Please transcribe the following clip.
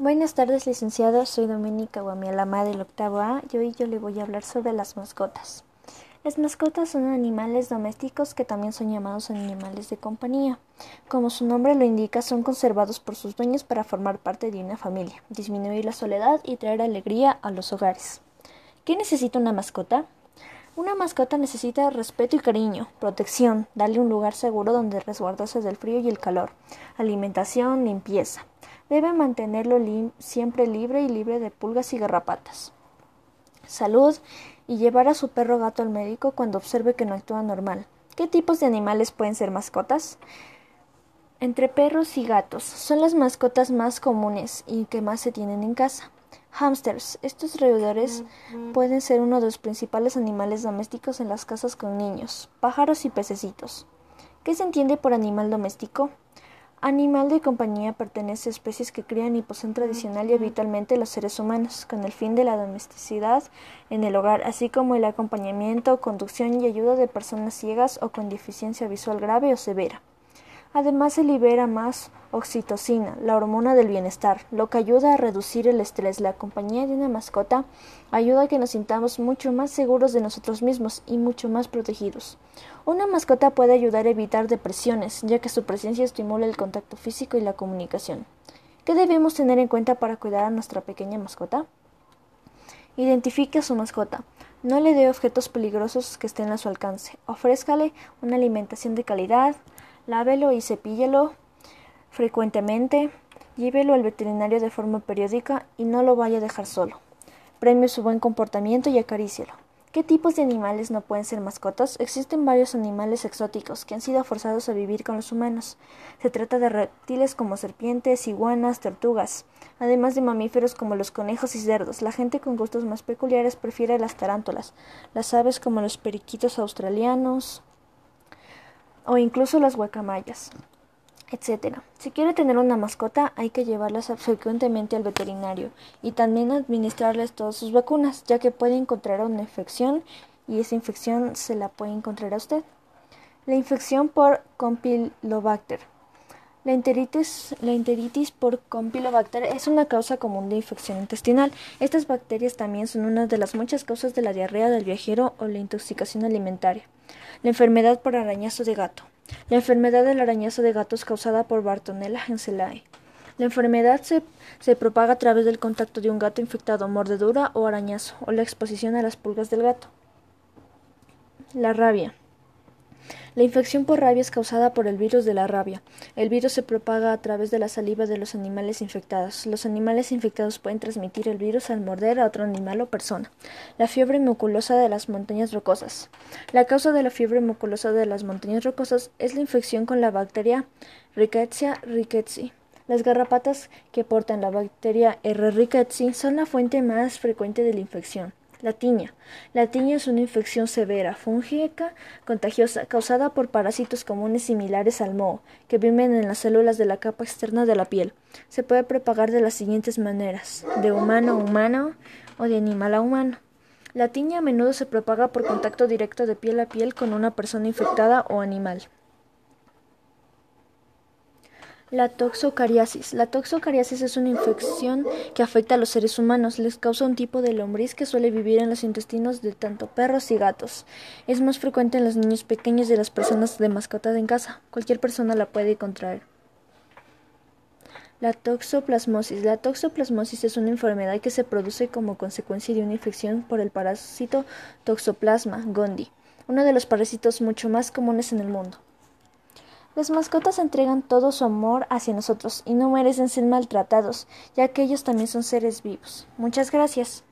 Buenas tardes, licenciado. Soy Doménica Guamialama del octavo A y hoy yo le voy a hablar sobre las mascotas. Las mascotas son animales domésticos que también son llamados animales de compañía. Como su nombre lo indica, son conservados por sus dueños para formar parte de una familia, disminuir la soledad y traer alegría a los hogares. ¿Qué necesita una mascota? Una mascota necesita respeto y cariño, protección, darle un lugar seguro donde resguardarse del frío y el calor, alimentación, limpieza. Debe mantenerlo siempre libre y libre de pulgas y garrapatas. Salud y llevar a su perro gato al médico cuando observe que no actúa normal. ¿Qué tipos de animales pueden ser mascotas? Entre perros y gatos son las mascotas más comunes y que más se tienen en casa. Hamsters. Estos roedores pueden ser uno de los principales animales domésticos en las casas con niños, pájaros y pececitos. ¿Qué se entiende por animal doméstico? Animal de compañía pertenece a especies que crían y poseen tradicional y habitualmente los seres humanos, con el fin de la domesticidad en el hogar, así como el acompañamiento, conducción y ayuda de personas ciegas o con deficiencia visual grave o severa. Además se libera más oxitocina, la hormona del bienestar, lo que ayuda a reducir el estrés. La compañía de una mascota ayuda a que nos sintamos mucho más seguros de nosotros mismos y mucho más protegidos. Una mascota puede ayudar a evitar depresiones, ya que su presencia estimula el contacto físico y la comunicación. ¿Qué debemos tener en cuenta para cuidar a nuestra pequeña mascota? Identifique a su mascota. No le dé objetos peligrosos que estén a su alcance. Ofrézcale una alimentación de calidad, Lávelo y cepíllelo frecuentemente. Llévelo al veterinario de forma periódica y no lo vaya a dejar solo. Premie su buen comportamiento y acarícielo. ¿Qué tipos de animales no pueden ser mascotas? Existen varios animales exóticos que han sido forzados a vivir con los humanos. Se trata de reptiles como serpientes, iguanas, tortugas, además de mamíferos como los conejos y cerdos. La gente con gustos más peculiares prefiere las tarántulas, las aves como los periquitos australianos, o incluso las guacamayas, etc. Si quiere tener una mascota, hay que llevarlas frecuentemente al veterinario y también administrarles todas sus vacunas, ya que puede encontrar una infección y esa infección se la puede encontrar a usted. La infección por Campylobacter. La enteritis, la enteritis por Campylobacter es una causa común de infección intestinal. Estas bacterias también son una de las muchas causas de la diarrea del viajero o la intoxicación alimentaria. La enfermedad por arañazo de gato. La enfermedad del arañazo de gato es causada por Bartonella henselae. La enfermedad se, se, propaga a través del contacto de un gato infectado, mordedura o arañazo, o la exposición a las pulgas del gato. La rabia. La infección por rabia es causada por el virus de la rabia. El virus se propaga a través de la saliva de los animales infectados. Los animales infectados pueden transmitir el virus al morder a otro animal o persona. La fiebre muculosa de las montañas rocosas. La causa de la fiebre muculosa de las montañas rocosas es la infección con la bacteria Rickettsia rickettsii. Las garrapatas que portan la bacteria R. rickettsii son la fuente más frecuente de la infección. La tiña. La tiña es una infección severa, fúngica, contagiosa, causada por parásitos comunes similares al moho, que viven en las células de la capa externa de la piel. Se puede propagar de las siguientes maneras: de humano a humano o de animal a humano. La tiña a menudo se propaga por contacto directo de piel a piel con una persona infectada o animal. La toxocariasis. La toxocariasis es una infección que afecta a los seres humanos. Les causa un tipo de lombriz que suele vivir en los intestinos de tanto perros y gatos. Es más frecuente en los niños pequeños y las personas de mascota en casa. Cualquier persona la puede contraer. La toxoplasmosis. La toxoplasmosis es una enfermedad que se produce como consecuencia de una infección por el parásito Toxoplasma gondii, uno de los parásitos mucho más comunes en el mundo. Las mascotas entregan todo su amor hacia nosotros y no merecen ser maltratados, ya que ellos también son seres vivos. Muchas gracias.